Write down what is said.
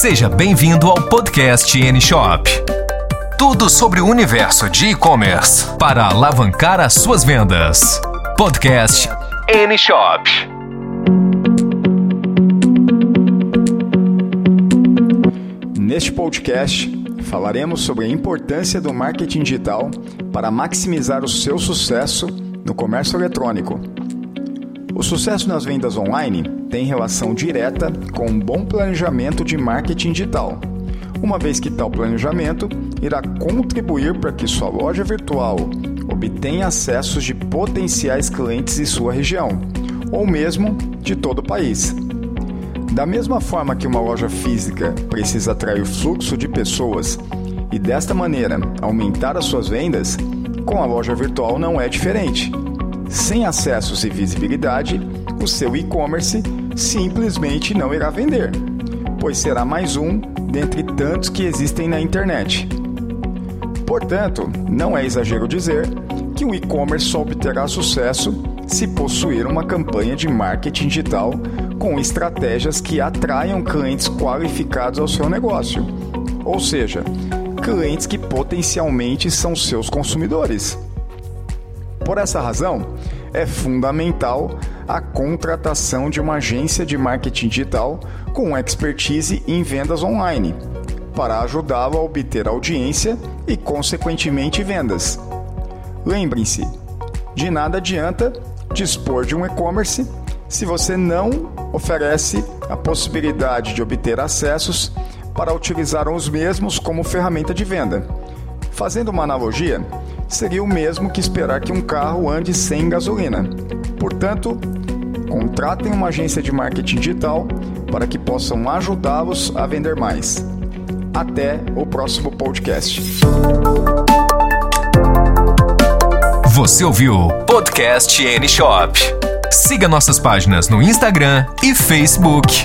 Seja bem-vindo ao podcast N Shop. Tudo sobre o universo de e-commerce para alavancar as suas vendas. Podcast N Shop. Neste podcast, falaremos sobre a importância do marketing digital para maximizar o seu sucesso no comércio eletrônico. O sucesso nas vendas online tem relação direta com um bom planejamento de marketing digital, uma vez que tal planejamento irá contribuir para que sua loja virtual obtenha acessos de potenciais clientes de sua região, ou mesmo de todo o país. Da mesma forma que uma loja física precisa atrair fluxo de pessoas e desta maneira aumentar as suas vendas, com a loja virtual não é diferente. Sem acessos e visibilidade, o seu e-commerce simplesmente não irá vender, pois será mais um dentre tantos que existem na internet. Portanto, não é exagero dizer que o e-commerce só obterá sucesso se possuir uma campanha de marketing digital com estratégias que atraiam clientes qualificados ao seu negócio, ou seja, clientes que potencialmente são seus consumidores. Por essa razão, é fundamental a contratação de uma agência de marketing digital com expertise em vendas online, para ajudá-lo a obter audiência e, consequentemente, vendas. Lembrem-se, de nada adianta dispor de um e-commerce se você não oferece a possibilidade de obter acessos para utilizar os mesmos como ferramenta de venda. Fazendo uma analogia, seria o mesmo que esperar que um carro ande sem gasolina. Portanto, contratem uma agência de marketing digital para que possam ajudá-los a vender mais. Até o próximo podcast. Você ouviu Podcast N Shop. Siga nossas páginas no Instagram e Facebook.